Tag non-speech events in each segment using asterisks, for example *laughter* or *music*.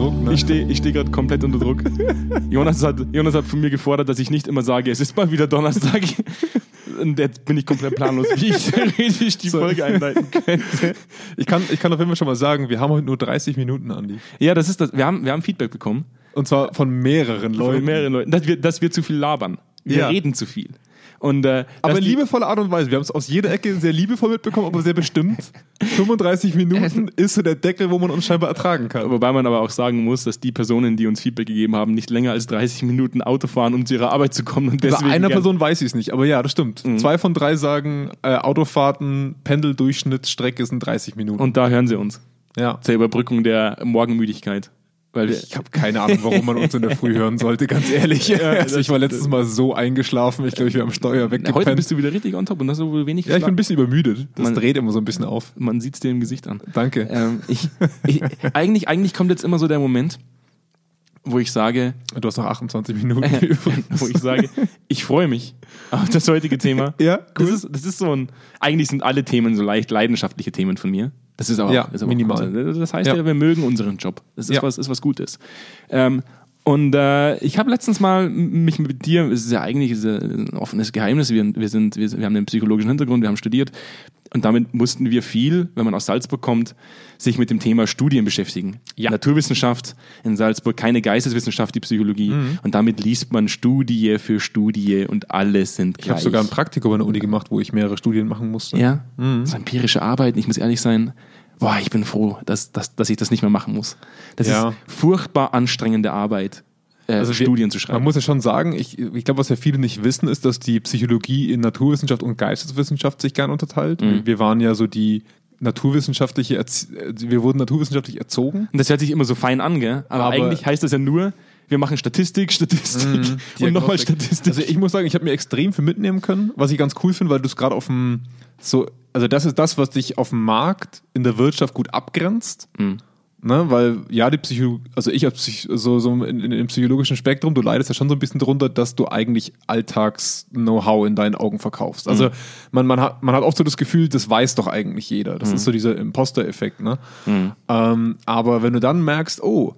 Druck, ne? Ich stehe ich steh gerade komplett unter Druck. *laughs* Jonas hat, Jonas hat von mir gefordert, dass ich nicht immer sage, es ist mal wieder Donnerstag. *laughs* Und jetzt bin ich komplett planlos, wie ich *laughs* richtig die Folge einleiten könnte. Ich kann, ich kann auf jeden Fall schon mal sagen, wir haben heute nur 30 Minuten, Andi. Ja, das ist das. Wir haben, wir haben Feedback bekommen Und zwar von mehreren Leuten. von mehreren Leuten, dass wir, dass wir zu viel labern. Wir Ja. reden zu viel. Und, äh, Aber in liebevoller Art und Weise. Wir haben es aus jeder Ecke sehr liebevoll mitbekommen, aber sehr bestimmt. *laughs* 35 Minuten *laughs* ist so der Deckel, wo man uns scheinbar ertragen kann. Wobei man aber auch sagen muss, dass die Personen, die uns Feedback gegeben haben, nicht länger als 30 Minuten Auto fahren, um zu ihrer Arbeit zu kommen. Und Bei deswegen einer gern- Person weiß ich es nicht, aber ja, das stimmt. Zwei von drei sagen, äh, Autofahrten, Pendeldurchschnittsstrecke sind 30 Minuten. Und da hören sie uns. ja. Zur Überbrückung der Morgenmüdigkeit. Weil Ich habe keine Ahnung, warum man uns in der Früh hören sollte, ganz ehrlich. also *laughs* ich war letztes Mal so eingeschlafen, ich glaube, ich wäre am Steuer Na, heute weggepennt. bist du wieder richtig on top und hast so wohl wenig Ja, ich bin ein bisschen übermüdet. Das Man- dreht immer so ein bisschen auf. Man sieht es dir im Gesicht an. Danke. Ähm, ich, ich, eigentlich, eigentlich kommt jetzt immer so der Moment, wo ich sage, Du hast noch 28 Minuten *laughs* übrigens. wo ich sage, ich freue mich auf das heutige Thema. Ja, Das cool. ist, das ist so ein, eigentlich sind alle Themen so leicht leidenschaftliche Themen von mir. Das ist aber Ja, ist aber minimal. Gut. das heißt Ja. ja. wir mögen unseren Job. Das ist, Ja. was, ist was Gutes. Ähm, und äh, ich habe letztens mal mich mit dir, es ist ja eigentlich ist ja ein offenes Geheimnis, wir, wir, sind, wir, wir haben einen psychologischen Hintergrund, wir haben studiert und damit mussten wir viel, wenn man aus Salzburg kommt, sich mit dem Thema Studien beschäftigen. Ja. Naturwissenschaft in Salzburg, keine Geisteswissenschaft, die Psychologie. Mhm. Und damit liest man Studie für Studie und alle sind Ich gleich. habe sogar ein Praktikum an der Uni gemacht, wo ich mehrere Studien machen musste. Ja, so empirische Arbeiten, ich muss ehrlich sein, boah, ich bin froh, dass, dass, dass ich das nicht mehr machen muss. Das Ja. ist furchtbar anstrengende Arbeit, äh, Also wir- Studien zu Man schreiben. muss ja schon sagen, ich, ich glaube, was ja viele nicht wissen, ist, dass die Psychologie in Naturwissenschaft und Geisteswissenschaft sich gern unterteilt. Mhm. Wir waren ja so die naturwissenschaftliche, Erzie wir wurden naturwissenschaftlich erzogen. Und das hört sich immer so fein an, gell? Aber, Aber- eigentlich heißt das ja nur, wir machen Statistik, Statistik *laughs* und nochmal. Statistik. Also ich muss sagen, ich habe mir extrem viel mitnehmen können, was ich ganz cool finde, weil du es gerade auf dem so, also das ist das, was dich auf dem Markt in der Wirtschaft gut abgrenzt. Mhm. Ne, weil ja, die Psycho, also ich als Psych, so, so in, in, im psychologischen Spektrum, du leidest ja schon so ein bisschen drunter, dass du eigentlich Alltags-Know-how in deinen Augen verkaufst. Also Mhm. man, man, hat, man hat oft so das Gefühl, das weiß doch eigentlich jeder. Das Mhm. ist so dieser Imposter-Effekt. Ne? Ähm, aber wenn du dann merkst, oh,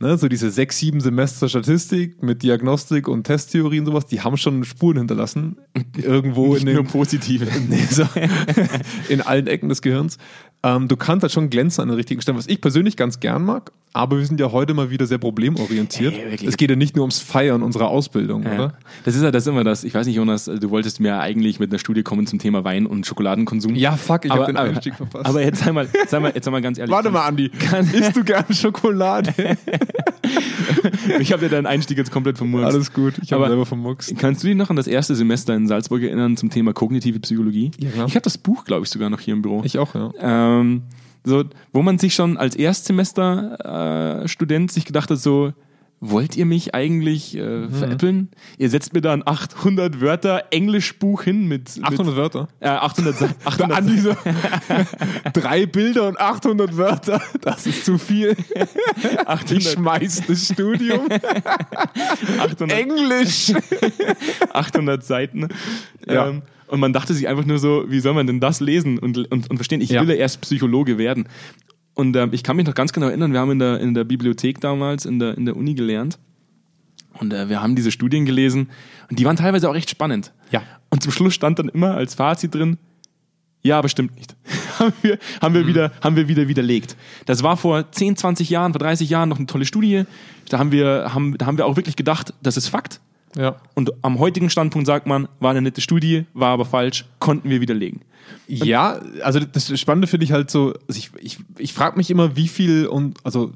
Ne, so diese sechs, sieben Semester Statistik mit Diagnostik und Testtheorie und sowas, die haben schon Spuren hinterlassen. *laughs* Irgendwo nicht in nur den, positive. *laughs* Nee, so, in allen Ecken des Gehirns. Ähm, du kannst halt schon glänzen an den richtigen Stellen, was ich persönlich ganz gern mag, aber wir sind ja heute mal wieder sehr problemorientiert. Ey, es geht ja nicht nur ums Feiern unserer Ausbildung, Ja. oder? Das ist ja das immer das. Ich weiß nicht, Jonas, du wolltest mir eigentlich mit einer Studie kommen zum Thema Wein und Schokoladenkonsum. Ja, fuck, ich aber, hab den Einstieg verpasst. aber jetzt einmal, jetzt einmal, jetzt einmal ganz ehrlich. Warte mal, Andi, isst du gerne Schokolade? *laughs* Ich habe dir deinen Einstieg jetzt komplett vermurkst. Alles gut, ich habe selber vermuckst. Kannst du dich noch an das erste Semester in Salzburg erinnern zum Thema kognitive Psychologie? Ja, klar. Ich habe das Buch, glaube ich, sogar noch hier im Büro. Ich auch, ja. ähm, so, wo man sich schon als Erstsemester-Student äh, Student sich gedacht hat, so, wollt ihr mich eigentlich äh, Mhm. veräppeln? Ihr setzt mir da ein 800 Wörter Englischbuch hin mit, 800 Wörter. mit äh, 800, Sa- 800 Andi so, drei Bilder und 800 Wörter, das ist zu viel. Ich 800, schmeiß das Studium. *laughs* 800, Englisch. *laughs* 800 Seiten. Ja. Ähm, und man dachte sich einfach nur so, wie soll man denn das lesen und, und, und verstehen? Ich Ja. will ja erst Psychologe werden. Und ähm, ich kann mich noch ganz genau erinnern, wir haben in der, in der Bibliothek damals, in der, in der Uni gelernt. Und äh, wir haben diese Studien gelesen und die waren teilweise auch echt spannend. Ja. Und zum Schluss stand dann immer als Fazit drin, ja, aber stimmt nicht. *laughs* haben, wir, haben, wir wieder, haben wir wieder widerlegt. Das war vor 10, 20 Jahren, vor 30 Jahren noch eine tolle Studie. Da haben wir, haben, da haben wir auch wirklich gedacht, das ist Fakt. Ja. Und am heutigen Standpunkt sagt man, war eine nette Studie, war aber falsch, konnten wir widerlegen. Ja, also das Spannende finde ich halt so, also ich, ich, ich frage mich immer, wie viel und also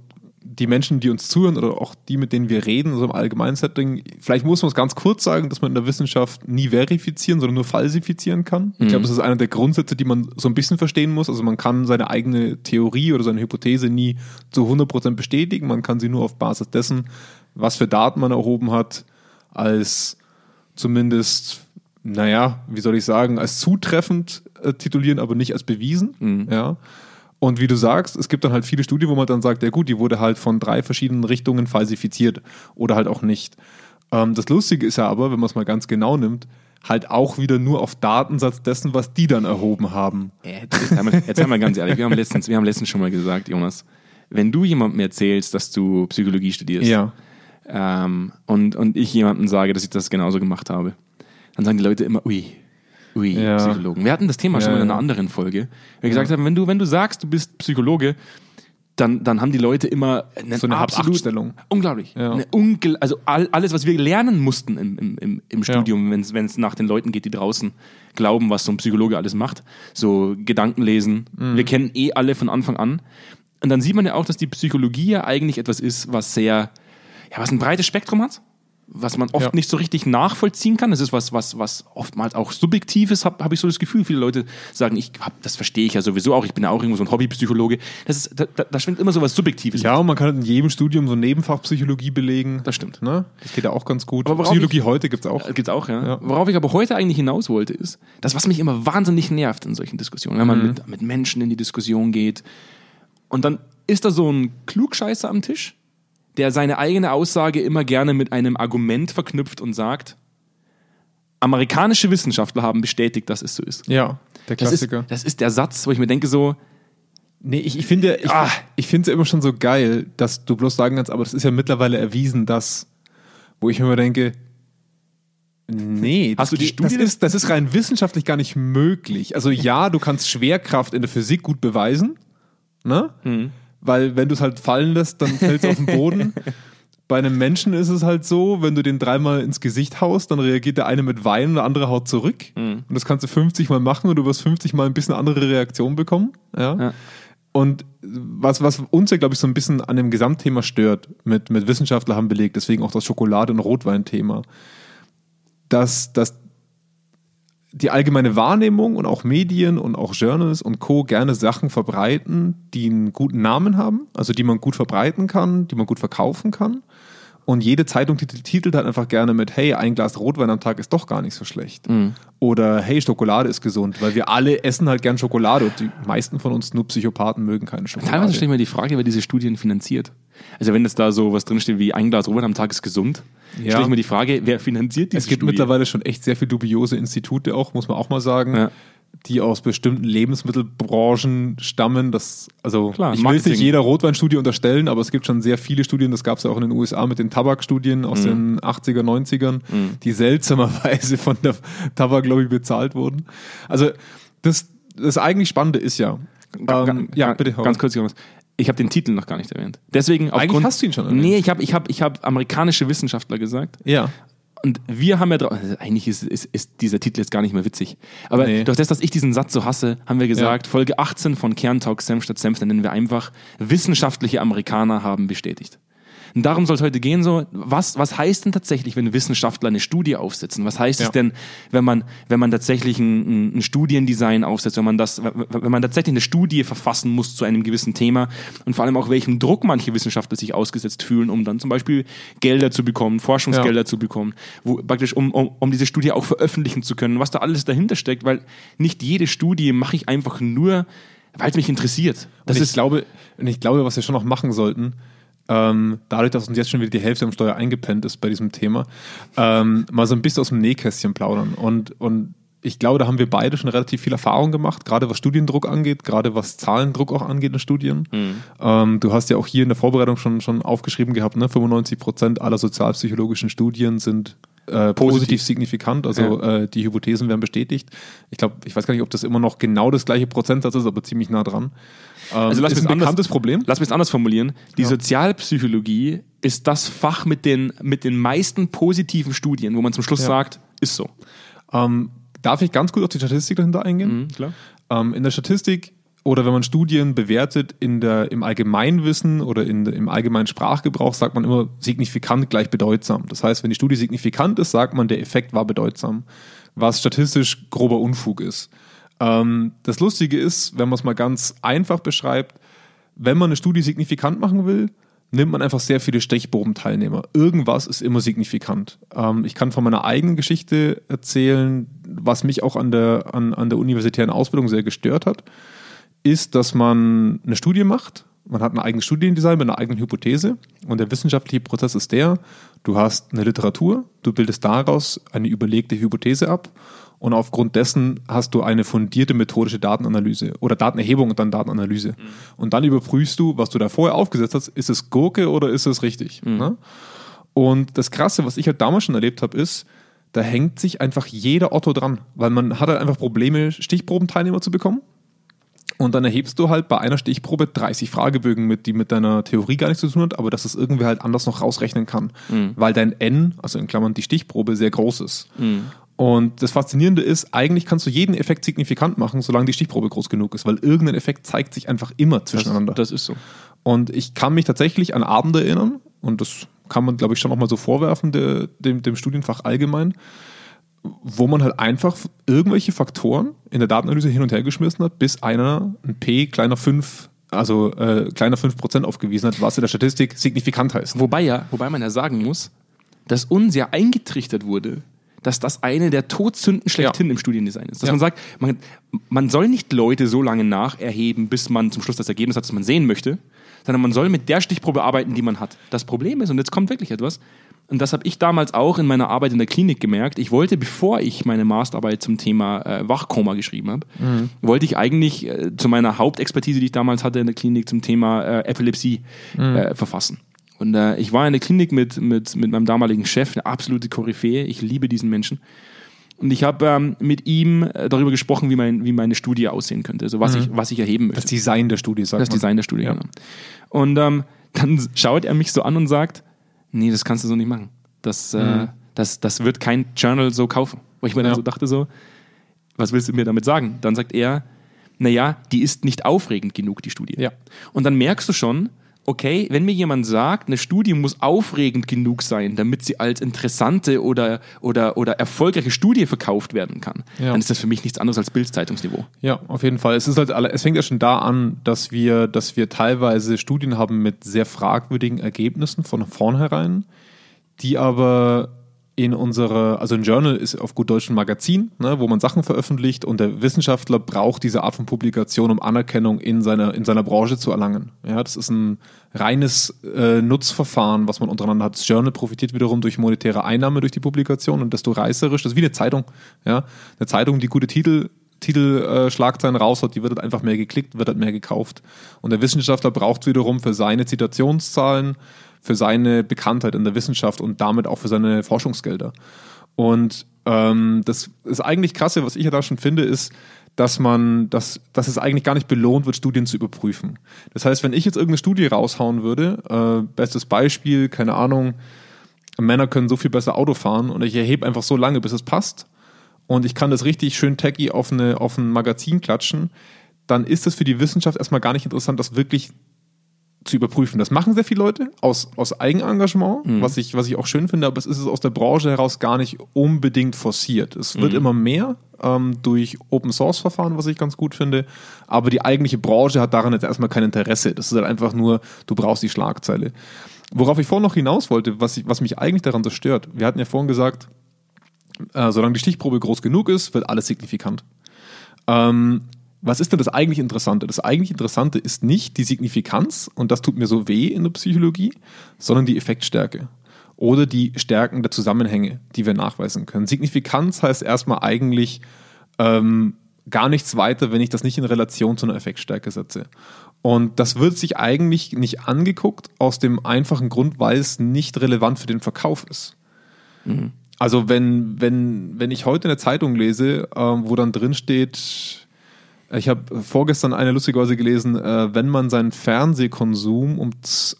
die Menschen, die uns zuhören oder auch die, mit denen wir reden, so im allgemeinen Setting, vielleicht muss man es ganz kurz sagen, dass man in der Wissenschaft nie verifizieren, sondern nur falsifizieren kann. Ich glaube, das ist einer der Grundsätze, die man so ein bisschen verstehen muss. Also man kann seine eigene Theorie oder seine Hypothese nie zu 100% bestätigen. Man kann sie nur auf Basis dessen, was für Daten man erhoben hat, als zumindest, naja, wie soll ich sagen, als zutreffend äh, titulieren, aber nicht als bewiesen. Ja. Und wie du sagst, es gibt dann halt viele Studien, wo man dann sagt, ja gut, die wurde halt von drei verschiedenen Richtungen falsifiziert oder halt auch nicht. Ähm, das Lustige ist ja aber, wenn man es mal ganz genau nimmt, halt auch wieder nur auf Datensatz dessen, was die dann erhoben haben. Jetzt einmal, jetzt einmal ganz ehrlich, wir haben, letztens, wir haben letztens schon mal gesagt, Jonas, wenn du jemandem erzählst, dass du Psychologie studierst Ja. Ähm, und, und ich jemandem sage, dass ich das genauso gemacht habe, dann sagen die Leute immer, ui, ui, Ja. Psychologen. Wir hatten das Thema schon Ja, mal in einer anderen Folge. Wir gesagt haben, wenn du, wenn du sagst, du bist Psychologe, dann, dann haben die Leute immer eine So eine absolut. Unglaublich. Ja. Eine ungl also all, alles, was wir lernen mussten im, im, im, im Ja. Studium, wenn es nach den Leuten geht, die draußen glauben, was so ein Psychologe alles macht. So Gedanken lesen. Mhm. Wir kennen eh alle von Anfang an. Und dann sieht man ja auch, dass die Psychologie ja eigentlich etwas ist, was sehr, ja, was ein breites Spektrum hat. Was man oft Ja. nicht so richtig nachvollziehen kann. Das ist was, was, was oftmals auch subjektiv ist, habe hab ich so das Gefühl. Viele Leute sagen, ich hab, das verstehe ich ja sowieso auch, ich bin ja auch irgendwo so ein Hobbypsychologe. Das ist, da, da, da schwingt immer so was Subjektives. Ja, und man kann in jedem Studium so ein Nebenfach Psychologie belegen. Das stimmt. Ne? Das geht ja auch ganz gut. Aber Psychologie heute gibt's auch. Äh, Gibt's auch, ja. Ja. Worauf ich aber heute eigentlich hinaus wollte, ist, das, was mich immer wahnsinnig nervt in solchen Diskussionen, wenn man mit, mit Menschen in die Diskussion geht und dann ist da so ein Klugscheißer am Tisch, der seine eigene Aussage immer gerne mit einem Argument verknüpft und sagt, amerikanische Wissenschaftler haben bestätigt, dass es so ist. Ja, der Das Klassiker. ist, das ist der Satz, wo ich mir denke so, Nee, ich, ich finde ich, Ah. ich finde es ja immer schon so geil, dass du bloß sagen kannst, aber das ist ja mittlerweile erwiesen, dass, wo ich mir immer denke, nee, Hast das, du die das, Studie ist, das ist rein wissenschaftlich gar nicht möglich. Also ja, du kannst Schwerkraft in der Physik gut beweisen, ne? Hm. Weil wenn du es halt fallen lässt, dann fällt es auf den Boden. *laughs* Bei einem Menschen ist es halt so, wenn du den dreimal ins Gesicht haust, dann reagiert der eine mit Weinen und der andere haut zurück. Hm. Und das kannst du 50 Mal machen und du wirst 50 Mal ein bisschen andere Reaktion bekommen. Ja. Ja. Und was, was uns ja, glaube ich, so ein bisschen an dem Gesamtthema stört, mit, mit Wissenschaftler haben belegt, deswegen auch das Schokolade- und Rotwein-Thema, dass, dass die allgemeine Wahrnehmung und auch Medien und auch Journals und Co. gerne Sachen verbreiten, die einen guten Namen haben, also die man gut verbreiten kann, die man gut verkaufen kann. Und jede Zeitung tit- titelt halt einfach gerne mit, hey, ein Glas Rotwein am Tag ist doch gar nicht so schlecht. Mhm. Oder hey, Schokolade ist gesund, weil wir alle essen halt gern Schokolade und die meisten von uns nur Psychopathen mögen keine Schokolade. teilweise stelle ich mir die Frage, wer diese Studien finanziert. Also wenn das da so was drinsteht wie ein Glas Rotwein am Tag ist gesund, Ja. stelle ich mir die Frage, wer finanziert diese Es gibt Studie? mittlerweile schon echt sehr viele dubiose Institute auch, muss man auch mal sagen, Ja. die aus bestimmten Lebensmittelbranchen stammen. Das, also Klar, ich will nicht jeder Rotweinstudie unterstellen, aber es gibt schon sehr viele Studien, das gab es ja auch in den USA mit den Tabakstudien aus Mhm. den 80er, 90ern, die seltsamerweise von der Tabaklobby bezahlt wurden. Also das, das eigentlich Spannende ist ja, ähm, ja, bitte. Ganz kurz, Jonas. Ich habe den Titel noch gar nicht erwähnt. Deswegen Eigentlich aufgrund, hast du ihn schon erwähnt. Nee, ich habe ich hab, ich hab amerikanische Wissenschaftler gesagt. Ja. Und wir haben ja drauf, also eigentlich ist, ist, ist dieser Titel jetzt gar nicht mehr witzig. Aber Nee. durch das, dass ich diesen Satz so hasse, haben wir gesagt, Folge 18 von Kerntalk Senf statt Senf, dann nennen wir einfach, wissenschaftliche Amerikaner haben bestätigt. Und darum soll es heute gehen, so, was, was heißt denn tatsächlich, wenn Wissenschaftler eine Studie aufsetzen? Was heißt Ja. es denn, wenn man, wenn man tatsächlich ein, ein Studiendesign aufsetzt, wenn man das, wenn man tatsächlich eine Studie verfassen muss zu einem gewissen Thema und vor allem auch welchem Druck manche Wissenschaftler sich ausgesetzt fühlen, um dann zum Beispiel Gelder zu bekommen, Forschungsgelder Ja. zu bekommen, wo praktisch um, um, um diese Studie auch veröffentlichen zu können, was da alles dahinter steckt, weil nicht jede Studie mache ich einfach nur, weil es mich interessiert. Das und ich ist glaube, und ich glaube, was wir schon noch machen sollten, ähm, dadurch, dass uns jetzt schon wieder die Hälfte am Steuer eingepennt ist bei diesem Thema, ähm, mal so ein bisschen aus dem Nähkästchen plaudern. Und, und ich glaube, da haben wir beide schon relativ viel Erfahrung gemacht, gerade was Studiendruck angeht, gerade was Zahlendruck auch angeht in Studien. Ähm, du hast ja auch hier in der Vorbereitung schon, schon aufgeschrieben gehabt, ne? 95 Prozent aller sozialpsychologischen Studien sind äh, positiv. signifikant, also äh, die Hypothesen werden bestätigt. Ich glaube, ich weiß gar nicht, ob das immer noch genau das gleiche Prozentsatz ist, aber ziemlich nah dran. Ähm, Also lass ist ein anders- bekanntes Problem. Lass mich es anders formulieren. Die Ja. Sozialpsychologie ist das Fach mit den, mit den meisten positiven Studien, wo man zum Schluss Ja. sagt, ist so. Ähm, darf ich ganz kurz auf die Statistik dahinter eingehen? Mhm, klar. Ähm, in der Statistik oder wenn man Studien bewertet in der, im Allgemeinwissen oder in, im allgemeinen Sprachgebrauch, sagt man immer signifikant gleich bedeutsam. Das heißt, wenn die Studie signifikant ist, sagt man, der Effekt war bedeutsam, was statistisch grober Unfug ist. Ähm, das Lustige ist, wenn man es mal ganz einfach beschreibt, wenn man eine Studie signifikant machen will, nimmt man einfach sehr viele Stichprobenteilnehmer. Irgendwas ist immer signifikant. Ähm, ich kann von meiner eigenen Geschichte erzählen, was mich auch an der, an, an der universitären Ausbildung sehr gestört hat, ist, dass man eine Studie macht. Man hat ein eigenes Studiendesign mit einer eigenen Hypothese und der wissenschaftliche Prozess ist der, du hast eine Literatur, du bildest daraus eine überlegte Hypothese ab Und aufgrund dessen hast du eine fundierte methodische Datenanalyse oder Datenerhebung und dann Datenanalyse. Mhm. Und dann überprüfst du, was du da vorher aufgesetzt hast, ist es Gurke oder ist es richtig? Mhm. Ne? Und das Krasse, was ich halt damals schon erlebt habe, ist, da hängt sich einfach jeder Otto dran, weil man hat halt einfach Probleme, Stichprobenteilnehmer zu bekommen. Und dann erhebst du halt bei einer Stichprobe 30 Fragebögen mit, die mit deiner Theorie gar nichts zu tun hat, aber dass es irgendwie halt anders noch rausrechnen kann, mhm. weil dein N, also in Klammern die Stichprobe, sehr groß ist. Mhm. Und das Faszinierende ist, eigentlich kannst du jeden Effekt signifikant machen, solange die Stichprobe groß genug ist, weil irgendein Effekt zeigt sich einfach immer zwischeneinander. Das, das ist so. Und ich kann mich tatsächlich an Abende erinnern, und das kann man, glaube ich, schon nochmal so vorwerfen, de, dem, dem Studienfach allgemein, wo man halt einfach irgendwelche Faktoren in der Datenanalyse hin und her geschmissen hat, bis einer ein P kleiner 5, also äh, kleiner 5% aufgewiesen hat, was in der Statistik signifikant heißt. Wobei ja, wobei man ja sagen muss, dass uns ja eingetrichtert wurde, dass das eine der Todsünden schlechthin ja. im Studiendesign ist. Dass ja. man sagt, man, man soll nicht Leute so lange nacherheben, bis man zum Schluss das Ergebnis hat, das man sehen möchte, sondern man soll mit der Stichprobe arbeiten, die man hat. Das Problem ist, und jetzt kommt wirklich etwas, und das habe ich damals auch in meiner Arbeit in der Klinik gemerkt. Ich wollte, bevor ich meine Masterarbeit zum Thema äh, Wachkoma geschrieben habe, mhm. wollte ich eigentlich äh, zu meiner Hauptexpertise, die ich damals hatte in der Klinik zum Thema äh, Epilepsie mhm. Äh, verfassen. Und äh, ich war in der Klinik mit, mit, mit meinem damaligen Chef, eine absolute Koryphäe. Ich liebe diesen Menschen. Und ich habe ähm, mit ihm äh, darüber gesprochen, wie, mein, wie meine Studie aussehen könnte, also was, mhm. ich, was ich erheben möchte. Das Design der Studie, sagt Das man. Design der Studie, ja. genau. Und ähm, dann schaut er mich so an und sagt, nee, das kannst du so nicht machen. Das, äh, mhm. äh, das, das wird kein Journal so kaufen. Wo ich mir dann so dachte so, was willst du mir damit sagen? Dann sagt er, naja, die ist nicht aufregend genug, die Studie. Ja. Und dann merkst du schon, okay, wenn mir jemand sagt, eine Studie muss aufregend genug sein, damit sie als interessante oder, oder, oder erfolgreiche Studie verkauft werden kann, ja. dann ist das für mich nichts anderes als Bildzeitungsniveau. Ja, auf jeden Fall. Es ist halt, es fängt ja schon da an, dass wir, dass wir teilweise Studien haben mit sehr fragwürdigen Ergebnissen von vornherein die aber in unserer, also ein Journal ist auf gut Deutsch ein Magazin, ne, wo man Sachen veröffentlicht und der Wissenschaftler braucht diese Art von Publikation, um Anerkennung in seiner, in seiner Branche zu erlangen. Ja, das ist ein reines äh, Nutzverfahren, was man untereinander hat. Das Journal profitiert wiederum durch monetäre Einnahme durch die Publikation und desto reißerisch, das ist wie eine Zeitung. Ja, eine Zeitung, die gute Titel Titelschlagzeilen äh, raus hat, die wird halt einfach mehr geklickt, wird halt mehr gekauft. Und der Wissenschaftler braucht wiederum für seine Zitationszahlen für seine Bekanntheit in der Wissenschaft und damit auch für seine Forschungsgelder. Und ähm, das ist eigentlich krasse, was ich ja da schon finde, ist, dass man, dass, dass es eigentlich gar nicht belohnt wird, Studien zu überprüfen. Das heißt, wenn ich jetzt irgendeine Studie raushauen würde, äh, bestes Beispiel, keine Ahnung, Männer können so viel besser Auto fahren und ich erhebe einfach so lange, bis es passt und ich kann das richtig schön tacky auf, eine, auf ein Magazin klatschen, dann ist es für die Wissenschaft erstmal gar nicht interessant, das wirklich zu überprüfen. Das machen sehr viele Leute aus, aus Eigenengagement, mhm. was, ich, was ich auch schön finde, aber es ist aus der Branche heraus gar nicht unbedingt forciert. Es wird mhm. immer mehr ähm, durch Open Source Verfahren, was ich ganz gut finde, aber die eigentliche Branche hat daran jetzt erstmal kein Interesse. Das ist halt einfach nur, du brauchst die Schlagzeile. Worauf ich vorhin noch hinaus wollte, was, ich, was mich eigentlich daran so stört, wir hatten ja vorhin gesagt, äh, solange die Stichprobe groß genug ist, wird alles signifikant. Ähm, was ist denn das eigentlich Interessante? Das eigentlich Interessante ist nicht die Signifikanz, und das tut mir so weh in der Psychologie, sondern die Effektstärke oder die Stärken der Zusammenhänge, die wir nachweisen können. Signifikanz heißt erstmal eigentlich ähm, gar nichts weiter, wenn ich das nicht in Relation zu einer Effektstärke setze. Und das wird sich eigentlich nicht angeguckt, aus dem einfachen Grund, weil es nicht relevant für den Verkauf ist. Mhm. Also wenn, wenn, wenn ich heute eine Zeitung lese, äh, wo dann drin steht, ich habe vorgestern eine lustigerweise gelesen, äh, wenn man seinen Fernsehkonsum um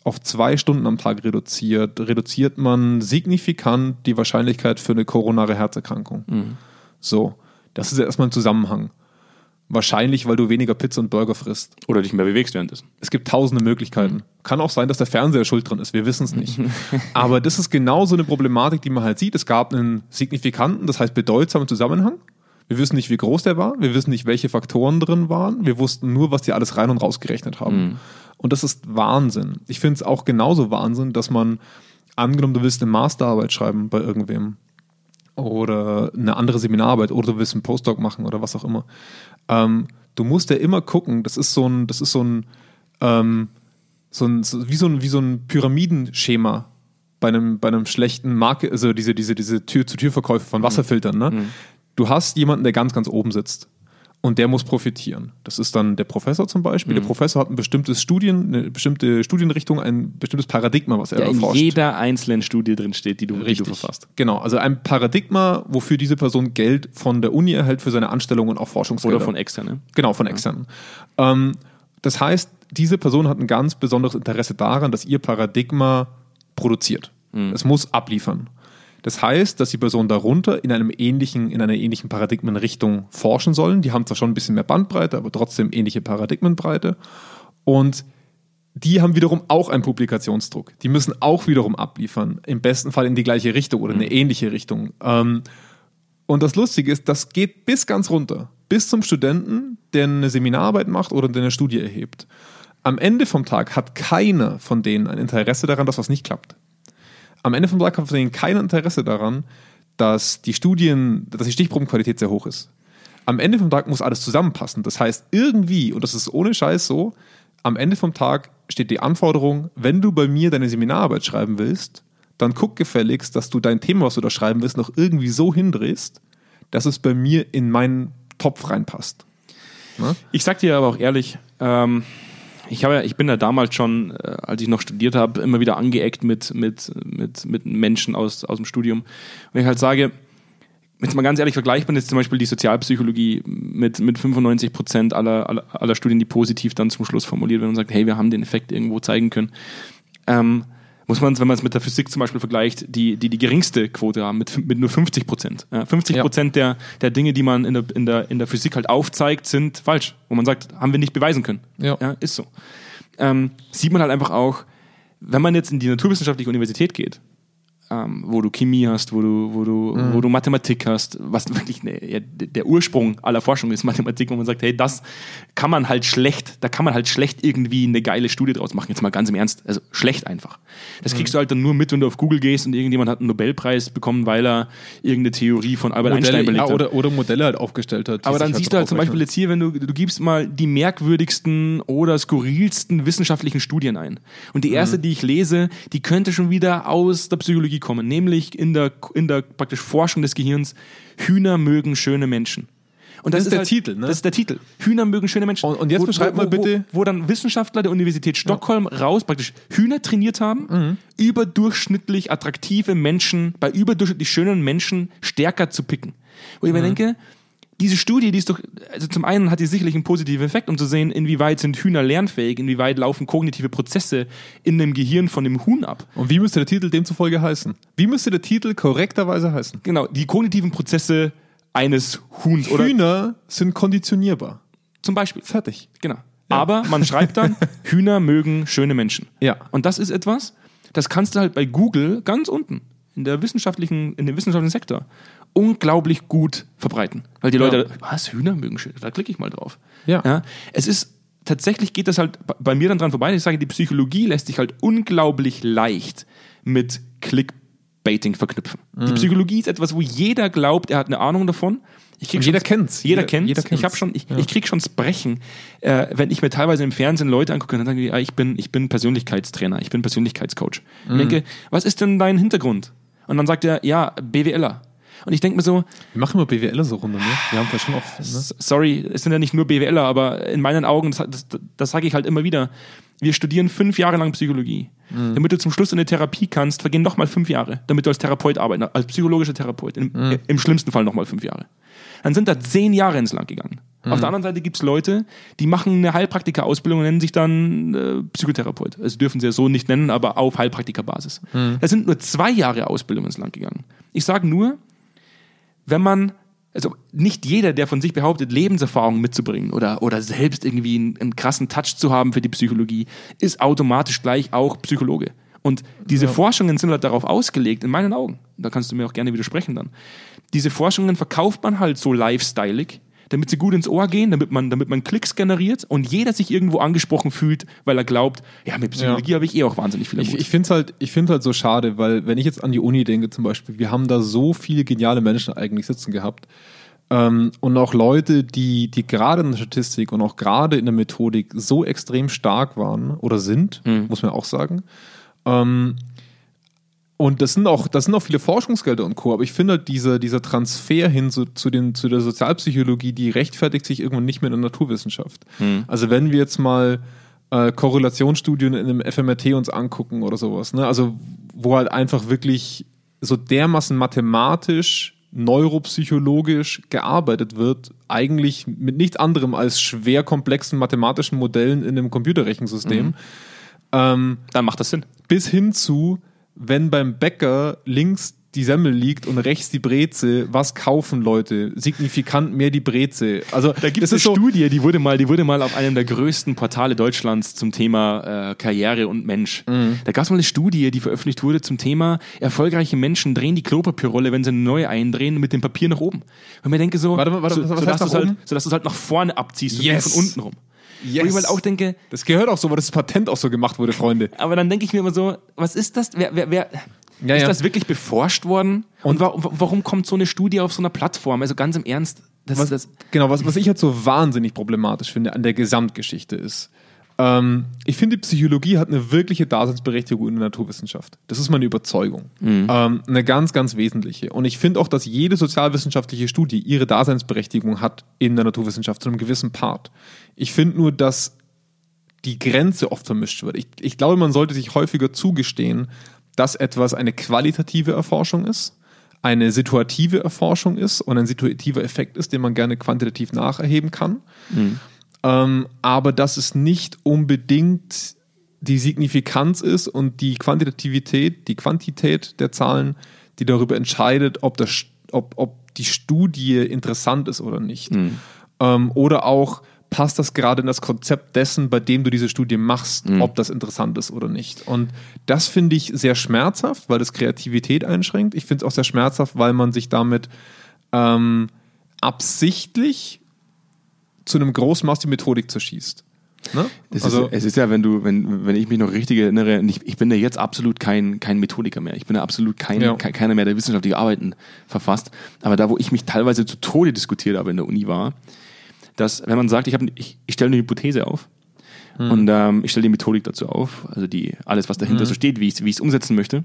auf zwei Stunden am Tag reduziert, reduziert man signifikant die Wahrscheinlichkeit für eine koronare Herzerkrankung. Mhm. So, das ist ja erstmal ein Zusammenhang. Wahrscheinlich, weil du weniger Pizza und Burger frisst. Oder dich mehr bewegst währenddessen. Es gibt tausende Möglichkeiten. Mhm. Kann auch sein, dass der Fernseher schuld dran ist. Wir wissen es nicht. *laughs* Aber das ist genau so eine Problematik, die man halt sieht. Es gab einen signifikanten, das heißt bedeutsamen Zusammenhang wir wissen nicht, wie groß der war. Wir wissen nicht, welche Faktoren drin waren. Wir wussten nur, was die alles rein und raus gerechnet haben. Mhm. Und das ist Wahnsinn. Ich finde es auch genauso Wahnsinn, dass man, angenommen, du willst eine Masterarbeit schreiben bei irgendwem oder eine andere Seminararbeit oder du willst einen Postdoc machen oder was auch immer. Ähm, du musst ja immer gucken, das ist so ein, das ist so ein, ähm, so ein, so, wie, so ein wie so ein Pyramidenschema bei einem, bei einem schlechten Marke, also diese, diese, diese Tür-zu-Tür-Verkäufe von mhm. Wasserfiltern, ne? Mhm Du hast jemanden, der ganz, ganz oben sitzt und der muss profitieren. Das ist dann der Professor zum Beispiel. Mhm. Der Professor hat ein bestimmtes Studien, eine bestimmte Studienrichtung, ein bestimmtes Paradigma, was er in erforscht. jeder einzelnen Studie drin steht, die du, die du Richtig. verfasst. Genau, also ein Paradigma, wofür diese Person Geld von der Uni erhält für seine Anstellung und auch Forschungsgelder. Oder von externen. Genau, von externen. Ähm, das heißt, diese Person hat ein ganz besonderes Interesse daran, dass ihr Paradigma produziert. Es muss abliefern. Das heißt, dass die Personen darunter in einem ähnlichen, in einer ähnlichen Paradigmenrichtung forschen sollen. Die haben zwar schon ein bisschen mehr Bandbreite, aber trotzdem ähnliche Paradigmenbreite. Und die haben wiederum auch einen Publikationsdruck. Die müssen auch wiederum abliefern. Im besten Fall in die gleiche Richtung oder eine ähnliche Richtung. Ähm, und das Lustige ist, das geht bis ganz runter. Bis zum Studenten, der eine Seminararbeit macht oder der eine Studie erhebt. Am Ende vom Tag hat keiner von denen ein Interesse daran, dass was nicht klappt. Am Ende vom Tag hat von denen kein Interesse daran, dass die Studien, dass die Stichprobenqualität sehr hoch ist. Am Ende vom Tag muss alles zusammenpassen. Das heißt, irgendwie, und das ist ohne Scheiß so, am Ende vom Tag steht die Anforderung, wenn du bei mir deine Seminararbeit schreiben willst, dann guck gefälligst, dass du dein Thema, was du da schreiben willst, noch irgendwie so hindrehst, dass es bei mir in meinen Topf reinpasst. Ne? Ich sag dir aber auch ehrlich, ähm, ich, habe, ich bin ja damals schon, äh, als ich noch studiert habe, immer wieder angeeckt mit, mit, mit, mit Menschen aus, aus dem Studium. Und ich halt sage, jetzt mal ganz ehrlich vergleichbar ist zum Beispiel die Sozialpsychologie mit, mit 95 Prozent aller, aller, aller Studien, die positiv dann zum Schluss formuliert werden und sagt, hey, wir haben den Effekt irgendwo zeigen können. Ähm, muss man, wenn man es mit der Physik zum Beispiel vergleicht, die die, die geringste Quote haben, mit, mit nur 50 Prozent. Ja, 50 Prozent der, der Dinge, die man in der, in, der, in der Physik halt aufzeigt, sind falsch. Wo man sagt, haben wir nicht beweisen können. Ja. ist so. Ähm, sieht man halt einfach auch, wenn man jetzt in die naturwissenschaftliche Universität geht, ähm, wo du Chemie hast, wo du, wo du, Mhm. wo du Mathematik hast, was wirklich ne, der Ursprung aller Forschung ist Mathematik, wo man sagt, hey, das kann man halt schlecht, da kann man halt schlecht irgendwie eine geile Studie draus machen. Jetzt mal ganz im Ernst, also schlecht einfach. Das kriegst du halt dann nur mit, wenn du auf Google gehst und irgendjemand hat einen Nobelpreis bekommen, weil er irgendeine Theorie von Albert Einstein Modelle, belegt ja, hat. oder, oder Modelle halt aufgestellt hat. Aber dann siehst du halt zum Beispiel jetzt hier, wenn du, du gibst mal die merkwürdigsten oder skurrilsten wissenschaftlichen Studien ein. Und die erste, die ich lese, die könnte schon wieder aus der Psychologie kommen, nämlich in der, in der praktisch Forschung des Gehirns, Hühner mögen schöne Menschen. Und Das ist der Titel, ne? Das ist der Titel. Hühner mögen schöne Menschen. Und- und jetzt beschreib mal bitte- Wo, wo dann Wissenschaftler der Universität Stockholm raus praktisch Hühner trainiert haben, Mhm. überdurchschnittlich attraktive Menschen, bei überdurchschnittlich schönen Menschen stärker zu picken. Wo ich mir Mhm. denke, diese Studie, die ist doch, also zum einen hat die sicherlich einen positiven Effekt, um zu sehen, inwieweit sind Hühner lernfähig, inwieweit laufen kognitive Prozesse in dem Gehirn von dem Huhn ab. Und wie müsste der Titel demzufolge heißen? Wie müsste der Titel korrekterweise heißen? Genau, die kognitiven Prozesse eines Huhns oder Hühner sind konditionierbar. zum Beispiel. Fertig. Genau. Aber man schreibt dann, *laughs* Hühner mögen schöne Menschen. Ja. Und das ist etwas, das kannst du halt bei Google ganz unten in der wissenschaftlichen, in dem wissenschaftlichen Sektor unglaublich gut verbreiten. Weil die Ja. Leute, was, Hühner mögen schön, da klicke ich mal drauf. Ja. Es ist, tatsächlich geht das halt bei- mir dann dran vorbei. Ich sage, die Psychologie lässt sich halt unglaublich leicht mit Clickbaiting verknüpfen. Mhm. Die Psychologie ist etwas, wo jeder glaubt, er hat eine Ahnung davon. Ich krieg jeder kennt's. Jeder Jeder- kennt's. jeder Ich habe schon, ich, ich krieg schon das Brechen, äh, wenn ich mir teilweise im Fernsehen Leute angucke und dann sage ich, ah, ich bin, ich bin Persönlichkeitstrainer, ich bin Persönlichkeitscoach. Mhm. denke, was ist denn dein Hintergrund? Und dann sagt er, ja, BWLer. Und ich denke mir so, Wir machen immer BWLer so runter, ne? Wir haben schon oft. Ne? Sorry, es sind ja nicht nur BWLer, aber in meinen Augen, das, das, das sage ich halt immer wieder, wir studieren fünf Jahre lang Psychologie. Mhm. Damit du zum Schluss in eine Therapie kannst, vergehen nochmal fünf Jahre, damit du als Therapeut arbeiten, als psychologischer Therapeut. Im, Mhm. im schlimmsten Fall nochmal fünf Jahre. Dann sind da zehn Jahre ins Land gegangen. Mhm. Auf der anderen Seite gibt es Leute, die machen eine Heilpraktika-Ausbildung und nennen sich dann äh, Psychotherapeut. Also dürfen sie ja so nicht nennen, aber auf Heilpraktikerbasis. Mhm. Da sind nur zwei Jahre Ausbildung ins Land gegangen. Ich sage nur, wenn man, also nicht jeder, der von sich behauptet, Lebenserfahrung mitzubringen oder, oder selbst irgendwie einen, einen krassen Touch zu haben für die Psychologie, ist automatisch gleich auch Psychologe. Und diese Forschungen sind halt darauf ausgelegt, in meinen Augen, da kannst du mir auch gerne widersprechen dann, diese Forschungen verkauft man halt so lifestyleig, damit sie gut ins Ohr gehen, damit man, damit man Klicks generiert und jeder sich irgendwo angesprochen fühlt, weil er glaubt, ja, mit Psychologie habe ich eh auch wahnsinnig viel am Ich, ich finde es halt, ich halt so schade, weil wenn ich jetzt an die Uni denke zum Beispiel, wir haben da so viele geniale Menschen eigentlich sitzen gehabt ähm, und auch Leute, die, die gerade in der Statistik und auch gerade in der Methodik so extrem stark waren oder sind, muss man auch sagen. Ähm, Und das sind auch, das sind auch viele Forschungsgelder und Co. Aber ich finde halt dieser, dieser Transfer hin zu, zu, den, zu der Sozialpsychologie, die rechtfertigt sich irgendwann nicht mehr in der Naturwissenschaft. Also wenn wir jetzt mal äh, Korrelationsstudien in einem FMRT uns angucken oder sowas, ne? Also wo halt einfach wirklich so dermaßen mathematisch, neuropsychologisch gearbeitet wird, eigentlich mit nichts anderem als schwer komplexen mathematischen Modellen in einem Computerrechensystem. Ähm, Dann macht das Sinn. bis hin zu, wenn beim Bäcker links die Semmel liegt und rechts die Breze, was kaufen Leute? Signifikant mehr die Breze. Also Da gibt es eine so, Studie, die wurde, mal, die wurde mal auf einem der größten Portale Deutschlands zum Thema äh, Karriere und Mensch. Mhm. Da gab es mal eine Studie, die veröffentlicht wurde zum Thema, erfolgreiche Menschen drehen die Klopapierrolle, wenn sie eine neue eindrehen, mit dem Papier nach oben. Und mir denke so, Warte warte, so, du halt, oben? sodass du es halt nach vorne abziehst und Yes. nicht von unten rum. Yes. Wo ich mal auch denke, das gehört auch so, weil das Patent auch so gemacht wurde, Freunde. aber dann denke ich mir immer so, was ist das? Wer, wer, wer, Ja, ist ja. das wirklich beforscht worden? Und, wa warum kommt so eine Studie auf so einer Plattform? Also ganz im Ernst, das, Was, das, genau, was, was ich halt so wahnsinnig problematisch finde an der Gesamtgeschichte ist, ähm, ich finde, die Psychologie hat eine wirkliche Daseinsberechtigung in der Naturwissenschaft. Das ist meine Überzeugung. Ähm, eine ganz, ganz wesentliche. Und ich finde auch, dass jede sozialwissenschaftliche Studie ihre Daseinsberechtigung hat in der Naturwissenschaft zu einem gewissen Part. Ich finde nur, dass die Grenze oft vermischt wird. Ich, ich glaube, man sollte sich häufiger zugestehen, dass etwas eine qualitative Erforschung ist, eine situative Erforschung ist und ein situativer Effekt ist, den man gerne quantitativ nacherheben kann. Ähm, aber dass es nicht unbedingt die Signifikanz ist und die Quantitativität, die Quantität der Zahlen, die darüber entscheidet, ob, das, ob, ob die Studie interessant ist oder nicht. Ähm, oder auch, passt das gerade in das Konzept dessen, bei dem du diese Studie machst, ob das interessant ist oder nicht. Und das finde ich sehr schmerzhaft, weil das Kreativität einschränkt. Ich finde es auch sehr schmerzhaft, weil man sich damit ähm, absichtlich zu einem großen Maß die Methodik zerschießt. Ne? Also, ist, es ist ja, wenn du, wenn, wenn ich mich noch richtig erinnere, ich, ich bin ja jetzt absolut kein, kein Methodiker mehr. Ich bin ja absolut kein, Ja. kein, keiner mehr, der wissenschaftliche Arbeiten verfasst. Aber da, wo ich mich teilweise zu Tode diskutiert habe in der Uni war, dass, wenn man sagt, ich, hab, ich, ich stelle eine Hypothese auf und ähm, ich stelle die Methodik dazu auf, also die, alles, was dahinter so steht, wie ich es umsetzen möchte,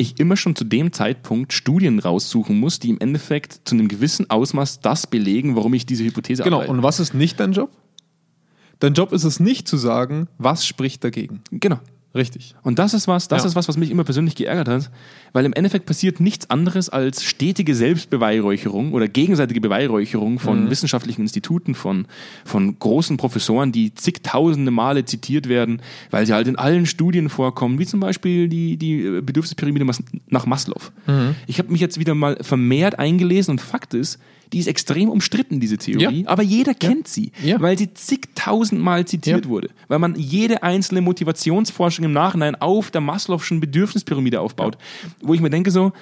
ich immer schon zu dem Zeitpunkt Studien raussuchen muss, die im Endeffekt zu einem gewissen Ausmaß das belegen, warum ich diese Hypothese genau. ableite. Und was ist nicht dein Job? Dein Job ist es nicht zu sagen, was spricht dagegen. genau. Richtig. Und das ist was, das Ja. ist was, was mich immer persönlich geärgert hat, weil im Endeffekt passiert nichts anderes als stetige Selbstbeweihräucherung oder gegenseitige Beweihräucherung von Mhm. wissenschaftlichen Instituten, von, von großen Professoren, die zigtausende Male zitiert werden, weil sie halt in allen Studien vorkommen, wie zum Beispiel die, die Bedürfnispyramide nach Maslow. Mhm. Ich habe mich jetzt wieder mal vermehrt eingelesen und Fakt ist, die ist extrem umstritten, diese Theorie, Ja. aber jeder kennt sie, Ja. weil sie zigtausendmal zitiert Ja. wurde, weil man jede einzelne Motivationsforschung im Nachhinein auf der Maslow'schen Bedürfnispyramide aufbaut, wo ich mir denke so,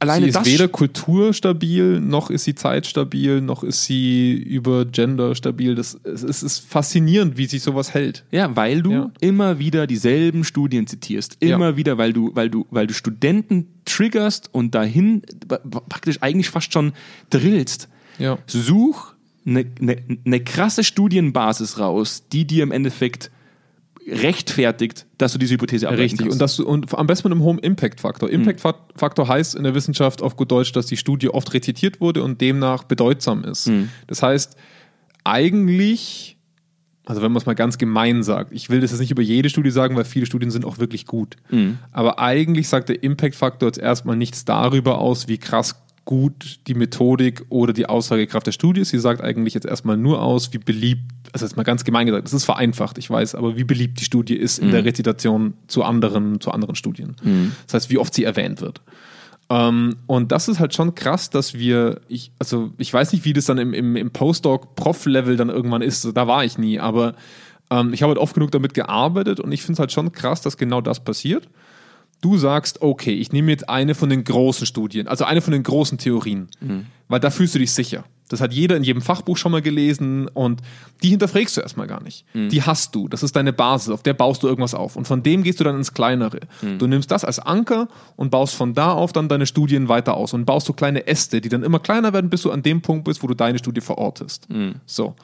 alleine sie ist das weder kulturstabil, noch ist sie zeitstabil, noch ist sie über Gender stabil. Das, es, es ist faszinierend, wie sich sowas hält. Ja, weil du Ja. immer wieder dieselben Studien zitierst. Immer Ja. wieder, weil du, weil du, weil du Studenten triggerst und dahin praktisch eigentlich fast schon drillst. Ja. Such eine ne, ne krasse Studienbasis raus, die dir im Endeffekt rechtfertigt, dass du diese Hypothese ableiten Richtig. kannst. Und, das, und am besten mit einem hohen Impact-Faktor. Impact-Faktor heißt in der Wissenschaft auf gut Deutsch, dass die Studie oft rezitiert wurde und demnach bedeutsam ist. Das heißt, eigentlich, also wenn man es mal ganz gemein sagt, ich will das jetzt nicht über jede Studie sagen, weil viele Studien sind auch wirklich gut. Aber eigentlich sagt der Impact-Faktor jetzt erstmal nichts darüber aus, wie krass gut die Methodik oder die Aussagekraft der Studie ist. Sie sagt eigentlich jetzt erstmal nur aus, wie beliebt, also jetzt mal ganz gemein gesagt, das ist vereinfacht, ich weiß, aber wie beliebt die Studie ist in der Rezitation zu anderen, zu anderen Studien. Das heißt, wie oft sie erwähnt wird. Ähm, und das ist halt schon krass, dass wir, ich, also ich weiß nicht, wie das dann im, im, im Postdoc-Prof-Level dann irgendwann ist, da war ich nie, aber ähm, ich habe halt oft genug damit gearbeitet und ich finde es halt schon krass, dass genau das passiert. Du sagst, okay, ich nehme jetzt eine von den großen Studien, also eine von den großen Theorien, weil da fühlst du dich sicher. Das hat jeder in jedem Fachbuch schon mal gelesen und die hinterfragst du erstmal gar nicht. Die hast du, das ist deine Basis, auf der baust du irgendwas auf und von dem gehst du dann ins Kleinere. Du nimmst das als Anker und baust von da auf dann deine Studien weiter aus und baust so kleine Äste, die dann immer kleiner werden, bis du an dem Punkt bist, wo du deine Studie verortest. So.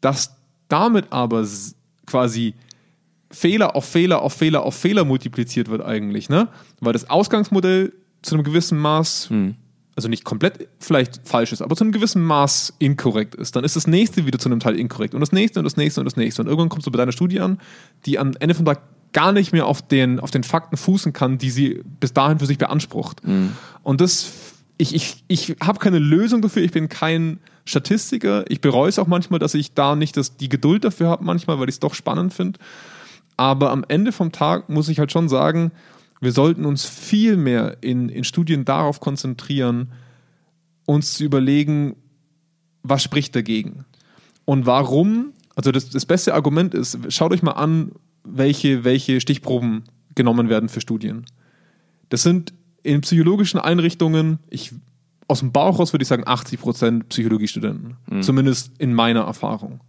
Dass damit aber quasi Fehler auf Fehler auf Fehler auf Fehler multipliziert wird eigentlich, ne? Weil das Ausgangsmodell zu einem gewissen Maß, also nicht komplett vielleicht falsch ist, aber zu einem gewissen Maß inkorrekt ist, dann ist das nächste wieder zu einem Teil inkorrekt. Und das nächste und das nächste und das nächste. Und irgendwann kommst du bei deiner Studie an, die am Ende vom Tag gar nicht mehr auf den, auf den Fakten fußen kann, die sie bis dahin für sich beansprucht. Und das, ich, ich, ich habe keine Lösung dafür, ich bin kein Statistiker, ich bereue es auch manchmal, dass ich da nicht das, die Geduld dafür habe, manchmal, weil ich es doch spannend finde. Aber am Ende vom Tag muss ich halt schon sagen, wir sollten uns viel mehr in, in Studien darauf konzentrieren, uns zu überlegen, was spricht dagegen? Und warum? Also das, das beste Argument ist, schaut euch mal an, welche, welche Stichproben genommen werden für Studien. Das sind in psychologischen Einrichtungen, ich, aus dem Bauch raus würde ich sagen 80% Psychologiestudenten. Zumindest in meiner Erfahrung.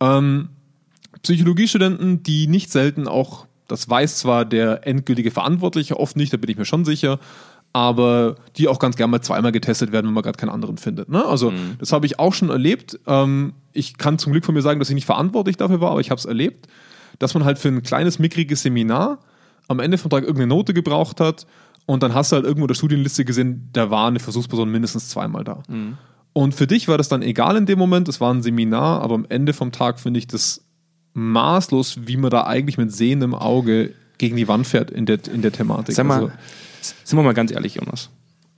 Ähm, Psychologiestudenten, die nicht selten auch, das weiß zwar der endgültige Verantwortliche oft nicht, da bin ich mir schon sicher, aber die auch ganz gerne mal zweimal getestet werden, wenn man gerade keinen anderen findet. Ne? Also das habe ich auch schon erlebt. Ähm, ich kann zum Glück von mir sagen, dass ich nicht verantwortlich dafür war, aber ich habe es erlebt, dass man halt für ein kleines, mickriges Seminar am Ende vom Tag irgendeine Note gebraucht hat und dann hast du halt irgendwo in der Studienliste gesehen, da war eine Versuchsperson mindestens zweimal da. Und für dich war das dann egal in dem Moment, es war ein Seminar, aber am Ende vom Tag finde ich das maßlos, wie man da eigentlich mit sehendem Auge gegen die Wand fährt in der, in der Thematik. Sag mal, Also, sind wir mal ganz ehrlich, Jonas.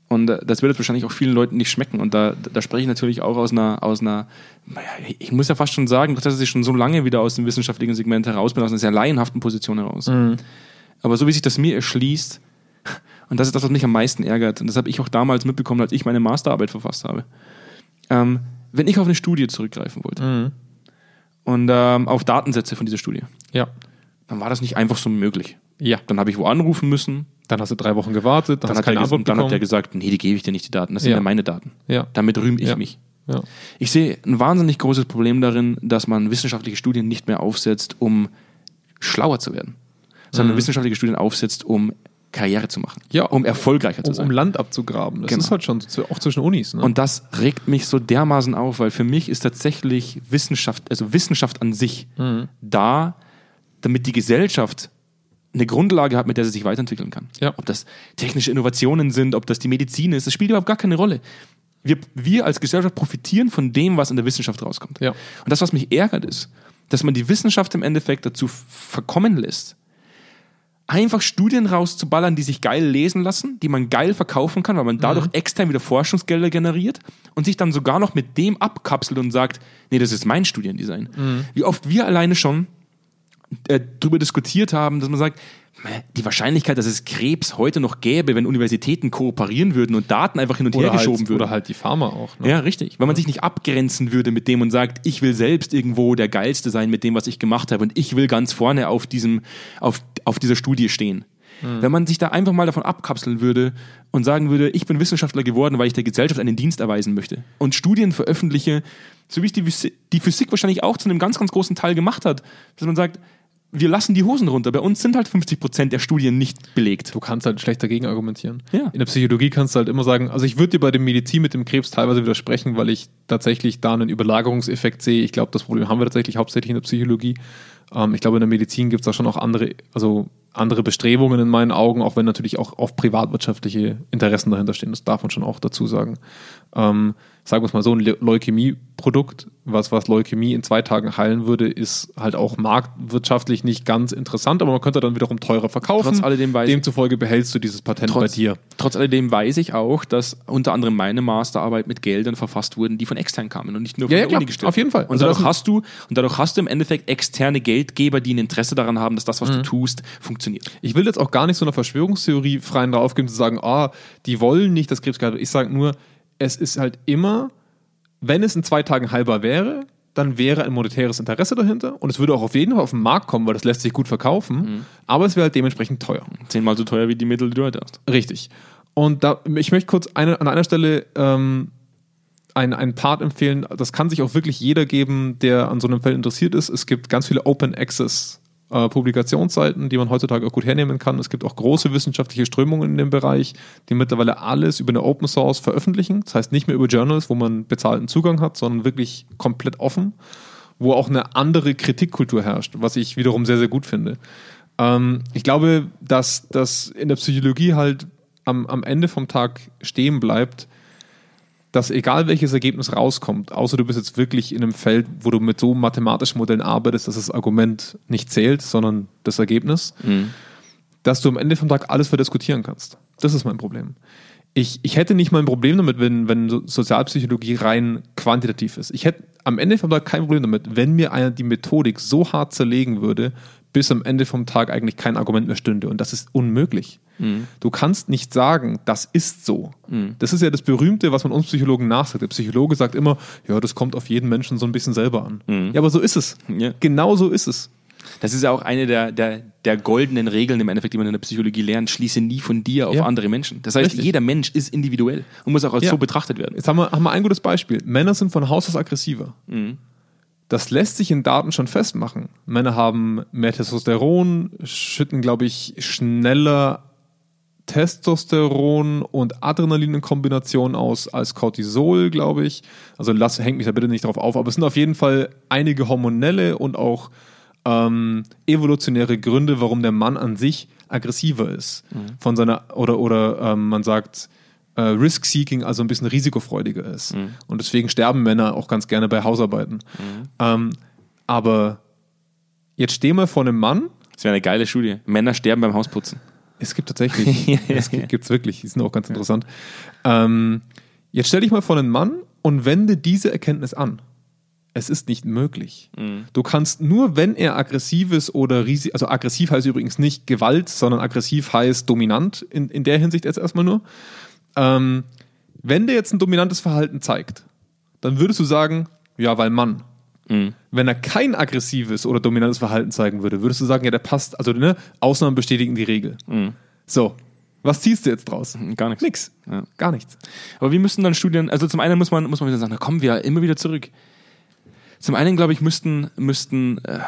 Und äh, das wird jetzt wahrscheinlich auch vielen Leuten nicht schmecken. Und da, da spreche ich natürlich auch aus einer, aus einer, naja, ich muss ja fast schon sagen, dass ich schon so lange wieder aus dem wissenschaftlichen Segment heraus bin, aus einer sehr laienhaften Position heraus. Aber so wie sich das mir erschließt, und das ist das, was mich am meisten ärgert, und das habe ich auch damals mitbekommen, als ich meine Masterarbeit verfasst habe. Ähm, wenn ich auf eine Studie zurückgreifen wollte und ähm, auf Datensätze von dieser Studie, ja. dann war das nicht einfach so möglich. Ja. Dann habe ich wo anrufen müssen, Dann hast du drei Wochen gewartet, dann, dann, hast hat er, keine Antwort dann hat er gesagt, nee, die gebe ich dir nicht, die Daten, das sind Ja. ja meine Daten. Ja. Damit rühme ich Ja. mich. Ja. Ich sehe ein wahnsinnig großes Problem darin, dass man wissenschaftliche Studien nicht mehr aufsetzt, um schlauer zu werden, sondern wissenschaftliche Studien aufsetzt, um Karriere zu machen, Ja. um erfolgreicher zu sein. um Land abzugraben. Das Genau. ist halt schon auch zwischen Unis. Ne? Und das regt mich so dermaßen auf, weil für mich ist tatsächlich Wissenschaft, also Wissenschaft an sich, Mhm. da, damit die Gesellschaft eine Grundlage hat, mit der sie sich weiterentwickeln kann. Ja. Ob das technische Innovationen sind, ob das die Medizin ist, das spielt überhaupt gar keine Rolle. Wir, wir als Gesellschaft profitieren von dem, was in der Wissenschaft rauskommt. Ja. Und das, was mich ärgert, ist, dass man die Wissenschaft im Endeffekt dazu verkommen lässt, einfach Studien rauszuballern, die sich geil lesen lassen, die man geil verkaufen kann, weil man dadurch extern wieder Forschungsgelder generiert und sich dann sogar noch mit dem abkapselt und sagt, nee, das ist mein Studiendesign. Wie oft wir alleine schon äh, darüber diskutiert haben, dass man sagt, die Wahrscheinlichkeit, dass es Krebs heute noch gäbe, wenn Universitäten kooperieren würden und Daten einfach hin und her oder, geschoben halt, würden. oder halt die Pharma auch. Ne? Ja, richtig. Weil man sich nicht abgrenzen würde mit dem und sagt, ich will selbst irgendwo der Geilste sein mit dem, was ich gemacht habe und ich will ganz vorne auf, diesem, auf, auf dieser Studie stehen. Wenn man sich da einfach mal davon abkapseln würde und sagen würde, ich bin Wissenschaftler geworden, weil ich der Gesellschaft einen Dienst erweisen möchte und Studien veröffentliche, so wie es die, die Physik wahrscheinlich auch zu einem ganz, ganz großen Teil gemacht hat, dass man sagt, wir lassen die Hosen runter. Bei uns sind halt 50 Prozent der Studien nicht belegt. Du kannst halt schlecht dagegen argumentieren. Ja. In der Psychologie kannst du halt immer sagen, also ich würde dir bei dem Medizin mit dem Krebs teilweise widersprechen, weil ich tatsächlich da einen Überlagerungseffekt sehe. Ich glaube, das Problem haben wir tatsächlich hauptsächlich in der Psychologie. Ähm, ich glaube, in der Medizin gibt es da schon auch andere, also andere Bestrebungen in meinen Augen, auch wenn natürlich auch oft privatwirtschaftliche Interessen dahinter stehen. Das darf man schon auch dazu sagen. Ähm, sagen wir es mal so, ein Le- Leukämie-Produkt, was, was Leukämie in zwei Tagen heilen würde, ist halt auch marktwirtschaftlich nicht ganz interessant, aber man könnte dann wiederum teurer verkaufen. Trotz alledem weiß- Demzufolge behältst du dieses Patent bei dir. Trotz alledem weiß ich auch, dass unter anderem meine Masterarbeit mit Geldern verfasst wurden, die von extern kamen und nicht nur von Ja, ja, der klar. Uni gestellt. Auf jeden Fall. Und Also dadurch hast du und dadurch hast du im Endeffekt externe Geldgeber, die ein Interesse daran haben, dass das, was Mhm. du tust, funktioniert. Ich will jetzt auch gar nicht so einer Verschwörungstheorie freien drauf geben, zu sagen, ah, die wollen nicht, dass Krebs geheilt wird. Ich sage nur, es ist halt immer, wenn es in zwei Tagen heilbar wäre, dann wäre ein monetäres Interesse dahinter und es würde auch auf jeden Fall auf den Markt kommen, weil das lässt sich gut verkaufen, aber es wäre halt dementsprechend teuer. Zehnmal so teuer wie die Mittel, die du heute hast. Richtig. Und da, ich möchte kurz eine, an einer Stelle ähm, einen, einen Part empfehlen. Das kann sich auch wirklich jeder geben, der an so einem Feld interessiert ist. Es gibt ganz viele Open Access äh, Publikationsseiten, die man heutzutage auch gut hernehmen kann. Es gibt auch große wissenschaftliche Strömungen in dem Bereich, die mittlerweile alles über eine Open Source veröffentlichen. Das heißt nicht mehr über Journals, wo man bezahlten Zugang hat, sondern wirklich komplett offen wo auch eine andere Kritikkultur herrscht, was ich wiederum sehr, sehr gut finde. Ähm, ich glaube, dass das in der Psychologie halt am, am Ende vom Tag stehen bleibt, dass egal welches Ergebnis rauskommt, außer du bist jetzt wirklich in einem Feld, wo du mit so mathematischen Modellen arbeitest, dass das Argument nicht zählt, sondern das Ergebnis, dass du am Ende vom Tag alles verdiskutieren kannst. Das ist mein Problem. Ich, ich hätte nicht mal ein Problem damit, wenn, wenn so- Sozialpsychologie rein quantitativ ist. Ich hätte am Ende vom Tag kein Problem damit, wenn mir einer die Methodik so hart zerlegen würde, bis am Ende vom Tag eigentlich kein Argument mehr stünde. Und das ist unmöglich. Du kannst nicht sagen, das ist so. Das ist ja das Berühmte, was man uns Psychologen nachsagt. Der Psychologe sagt immer, ja, das kommt auf jeden Menschen so ein bisschen selber an. Ja, aber so ist es. Ja. Genau so ist es. Das ist ja auch eine der, der, der goldenen Regeln im Endeffekt, die man in der Psychologie lernt. Schließe nie von dir auf Ja. andere Menschen. Das heißt, Richtig. jeder Mensch ist individuell und muss auch als Ja. so betrachtet werden. Jetzt haben wir, haben wir ein gutes Beispiel. Männer sind von Haus aus aggressiver. Das lässt sich in Daten schon festmachen. Männer haben mehr Testosteron, schütten, glaube ich, schneller Testosteron und Adrenalin in Kombination aus als Cortisol, glaube ich. Also lass, hängt mich da bitte nicht drauf auf, aber es sind auf jeden Fall einige hormonelle und auch ähm, evolutionäre Gründe, warum der Mann an sich aggressiver ist. Von seiner, oder, oder ähm, man sagt, äh, Risk-Seeking, also ein bisschen risikofreudiger ist. Und deswegen sterben Männer auch ganz gerne bei Hausarbeiten. Ähm, aber jetzt stehen wir vor einem Mann, Das wäre eine geile Studie. Männer sterben beim Hausputzen. es gibt tatsächlich, *laughs* es gibt es wirklich, die sind auch ganz interessant. Ähm, jetzt stell dich mal vor einen Mann und wende diese Erkenntnis an. Es ist nicht möglich. Du kannst nur, wenn er aggressiv ist oder riesig, also aggressiv heißt übrigens nicht Gewalt, sondern aggressiv heißt dominant in, in der Hinsicht jetzt erstmal nur. Ähm, wenn der jetzt ein dominantes Verhalten zeigt, dann würdest du sagen, ja, weil Mann. Wenn er kein aggressives oder dominantes Verhalten zeigen würde, würdest du sagen, ja, der passt, also ne, Ausnahmen bestätigen die Regel. So, was ziehst du jetzt draus? Gar nichts. Nix. Ja. Gar nichts. Aber wie müssten dann Studien, also zum einen muss man, muss man wieder sagen, da kommen wir immer wieder zurück. Zum einen, glaube ich, müssten, müssten äh,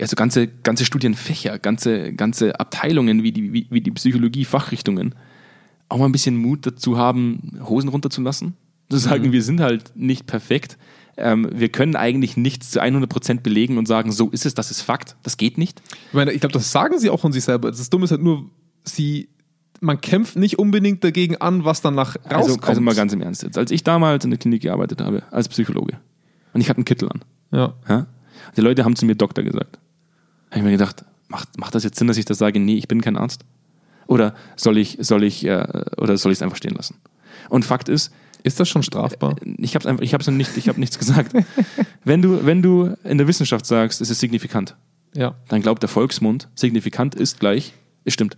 also ganze, ganze Studienfächer, ganze, ganze Abteilungen wie die, wie, wie die Psychologie, Fachrichtungen, auch mal ein bisschen Mut dazu haben, Hosen runterzulassen. Zu sagen, wir sind halt nicht perfekt. Ähm, wir können eigentlich nichts zu 100% belegen und sagen, so ist es, das ist Fakt. Das geht nicht. Ich meine, ich glaube, das sagen sie auch von sich selber. Das Dumme ist halt nur, sie, man kämpft nicht unbedingt dagegen an, was danach Also, rauskommt. also mal ganz im Ernst jetzt. Als ich damals in der Klinik gearbeitet habe, als Psychologe, und ich hatte einen Kittel an, ja. Ja? Die Leute haben zu mir Doktor gesagt. Habe ich mir gedacht, macht, macht das jetzt Sinn, dass ich das sage, nee, ich bin kein Arzt? Oder soll ich, soll ich, äh, oder soll ich es einfach stehen lassen? Und Fakt ist, Ist das schon strafbar? ich habe einfach, ich habe nicht, ich habe nichts *laughs* gesagt. wenn du, wenn du in der Wissenschaft sagst, es ist signifikant, Ja. dann glaubt der Volksmund, signifikant ist gleich, es stimmt.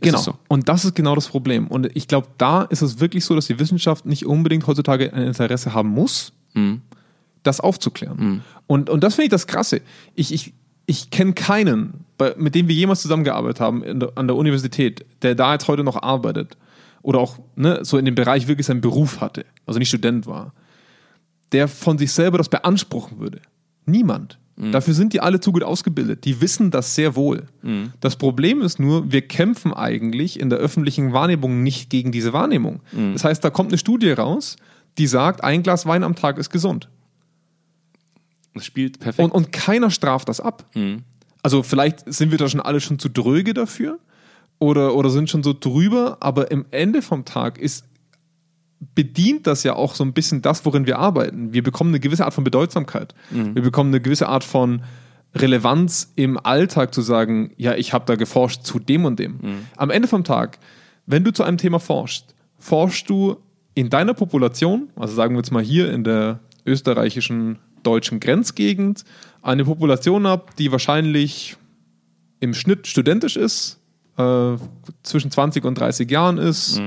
Genau. so. Und das ist genau das Problem. Und ich glaube, da ist es wirklich so, dass die Wissenschaft nicht unbedingt heutzutage ein Interesse haben muss, Mhm. das aufzuklären. Und, und das finde ich das Krasse. Ich, ich, ich kenne keinen, bei, mit dem wir jemals zusammengearbeitet haben in an der Universität, der da jetzt heute noch arbeitet oder auch ne, so in dem Bereich wirklich seinen Beruf hatte, also nicht Student war, der von sich selber das beanspruchen würde. Niemand. Dafür sind die alle zu gut ausgebildet. Die wissen das sehr wohl. Das Problem ist nur, wir kämpfen eigentlich in der öffentlichen Wahrnehmung nicht gegen diese Wahrnehmung. Das heißt, da kommt eine Studie raus, die sagt, ein Glas Wein am Tag ist gesund. Das spielt perfekt. Und, und keiner straft das ab. Also vielleicht sind wir da schon alle schon zu dröge dafür oder, oder sind schon so drüber, aber im Ende vom Tag ist bedient das ja auch so ein bisschen das, worin wir arbeiten. Wir bekommen eine gewisse Art von Bedeutsamkeit. Wir bekommen eine gewisse Art von Relevanz im Alltag zu sagen, ja, ich habe da geforscht zu dem und dem. Am Ende vom Tag, wenn du zu einem Thema forschst, forschst du in deiner Population, also sagen wir jetzt mal hier in der österreichischen deutschen Grenzgegend, eine Population ab, die wahrscheinlich im Schnitt studentisch ist, äh, zwischen 20 und 30 Jahren ist,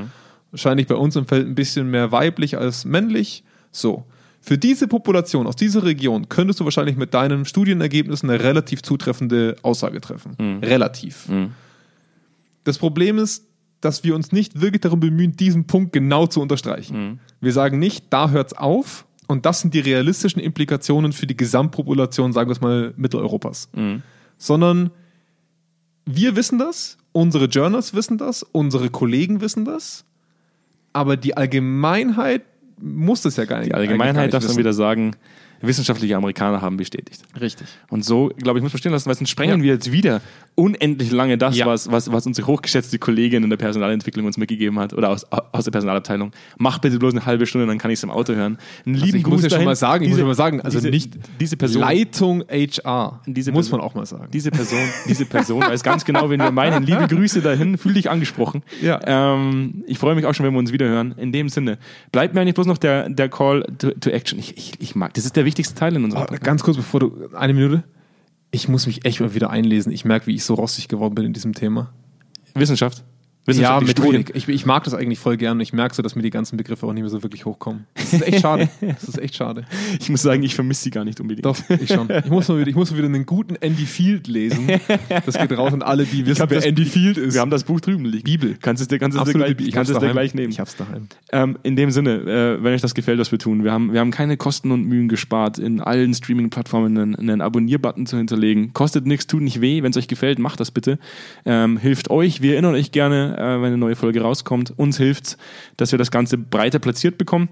wahrscheinlich bei uns im Feld ein bisschen mehr weiblich als männlich. So. Für diese Population aus dieser Region könntest du wahrscheinlich mit deinen Studienergebnissen eine relativ zutreffende Aussage treffen. Relativ. Das Problem ist, dass wir uns nicht wirklich darum bemühen, diesen Punkt genau zu unterstreichen. Wir sagen nicht, da hört's auf und das sind die realistischen Implikationen für die Gesamtpopulation, sagen wir es mal, Mitteleuropas. Sondern wir wissen das, unsere Journals wissen das, unsere Kollegen wissen das, aber die Allgemeinheit muss das ja gar nicht. Die Allgemeinheit darf dann wieder sagen, wissenschaftliche Amerikaner haben bestätigt. Richtig. Und so, glaube ich, muss man stehen lassen, weil sonst sprengen wir jetzt wieder unendlich lange das, Ja. was, was, was unsere hochgeschätzte Kollegin in der Personalentwicklung uns mitgegeben hat oder aus, aus der Personalabteilung. Mach bitte bloß eine halbe Stunde, dann kann ich es im Auto hören. Einen lieben Also ich muss ja schon mal sagen, ich muss Diese- schon mal sagen, also diese, nicht diese Person. Leitung HR. Diese muss Person- man auch mal sagen. Diese Person, diese Person weiß ganz genau, wen wir meinen. *laughs* Liebe Grüße dahin, fühl dich angesprochen. Ja. Ähm, ich freue mich auch schon, wenn wir uns wieder hören. In dem Sinne, bleibt mir eigentlich bloß noch der, der Call to, to Action. Ich, ich, ich mag, das ist der wichtigste Teil in unserem Podcast. ganz kurz bevor du, eine Minute. Ich muss mich echt mal wieder einlesen. Ich merke, wie ich so rostig geworden bin in diesem Thema. Wissenschaft. Ja, Methodik. Ich, ich mag das eigentlich voll gern und ich merke so, dass mir die ganzen Begriffe auch nicht mehr so wirklich hochkommen. Das ist echt schade. *laughs* Das ist echt schade. Ich muss sagen, ich vermisse sie gar nicht unbedingt. Doch, ich schon. Ich muss mal wieder, ich muss wieder einen guten Andy Field lesen. Das geht raus an alle, die wissen, wer das- Andy Field ist. Wir haben das Buch drüben liegen. Bibel. Kannst es dir, kannst es dir gleich, Bibel. Ich kannst hab's es dir gleich nehmen. Ich hab's daheim. Ähm, in dem Sinne, äh, wenn euch das gefällt, was wir tun, wir haben, wir haben keine Kosten und Mühen gespart, in allen Streaming-Plattformen einen, einen Abonnier-Button zu hinterlegen. Kostet nichts, tut nicht weh. Wenn es euch gefällt, macht das bitte. Ähm, hilft euch. Wir erinnern euch gerne, wenn eine neue Folge rauskommt. Uns hilft's, dass wir das Ganze breiter platziert bekommen.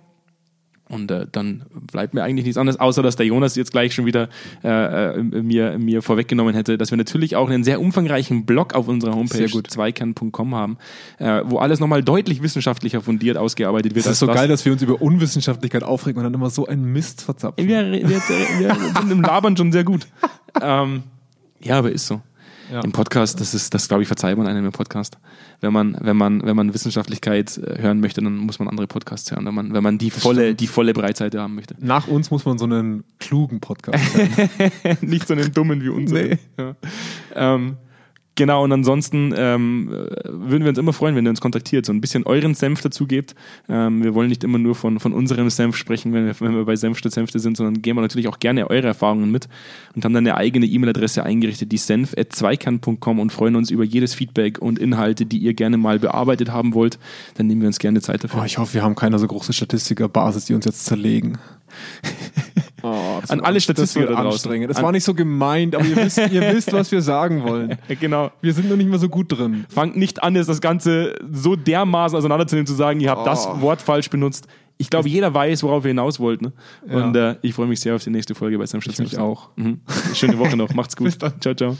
Und äh, dann bleibt mir eigentlich nichts anderes, außer dass der Jonas jetzt gleich schon wieder äh, äh, mir, mir vorweggenommen hätte, dass wir natürlich auch einen sehr umfangreichen Blog auf unserer Homepage zweikern.com haben, äh, wo alles nochmal deutlich wissenschaftlicher fundiert ausgearbeitet wird. Es ist so geil, dass wir uns über Unwissenschaftlichkeit aufregen und dann immer so einen Mist verzapfen. wir, wir, wir sind im Labern schon sehr gut. ähm, ja, aber ist so. Ja. Im Podcast, das ist, das glaube ich, verzeiht man einem im Podcast. Wenn man, wenn man, wenn man Wissenschaftlichkeit äh, hören möchte, dann muss man andere Podcasts hören, wenn man, wenn man die volle, die volle Breitseite haben möchte. Nach uns muss man so einen klugen Podcast *laughs* hören. Nicht so einen dummen wie uns. Nee. Ja. Ähm, genau, und ansonsten ähm, äh, würden wir uns immer freuen, wenn ihr uns kontaktiert, so ein bisschen euren Senf dazu gebt. Ähm, wir wollen nicht immer nur von, von unserem Senf sprechen, wenn wir, wenn wir bei Senf statt Senfte sind, sondern geben wir natürlich auch gerne eure Erfahrungen mit und haben dann eine eigene E-Mail-Adresse eingerichtet, die senf.zweikern.com und freuen uns über jedes Feedback und Inhalte, die ihr gerne mal bearbeitet haben wollt. Dann nehmen wir uns gerne Zeit dafür. Boah, ich hoffe, wir haben keine so große Statistikerbasis, die uns jetzt zerlegen. *laughs* Oh, das An alle Statistiker das da draußen. anstrengend. Das An- war nicht so gemeint, aber ihr wisst, ihr wisst, was wir sagen wollen. *laughs* Genau. Wir sind noch nicht mehr so gut drin. fangt nicht an, das Ganze so dermaßen auseinanderzunehmen, zu sagen, ihr habt das Oh. Wort falsch benutzt. Ich glaube, jeder weiß, worauf ihr hinaus wollt. Ne? Ja. Und äh, ich freue mich sehr auf die nächste Folge bei Sam Ich mich auch. Mhm. Schöne Woche noch. Macht's *laughs* gut. Bis dann. Ciao, ciao.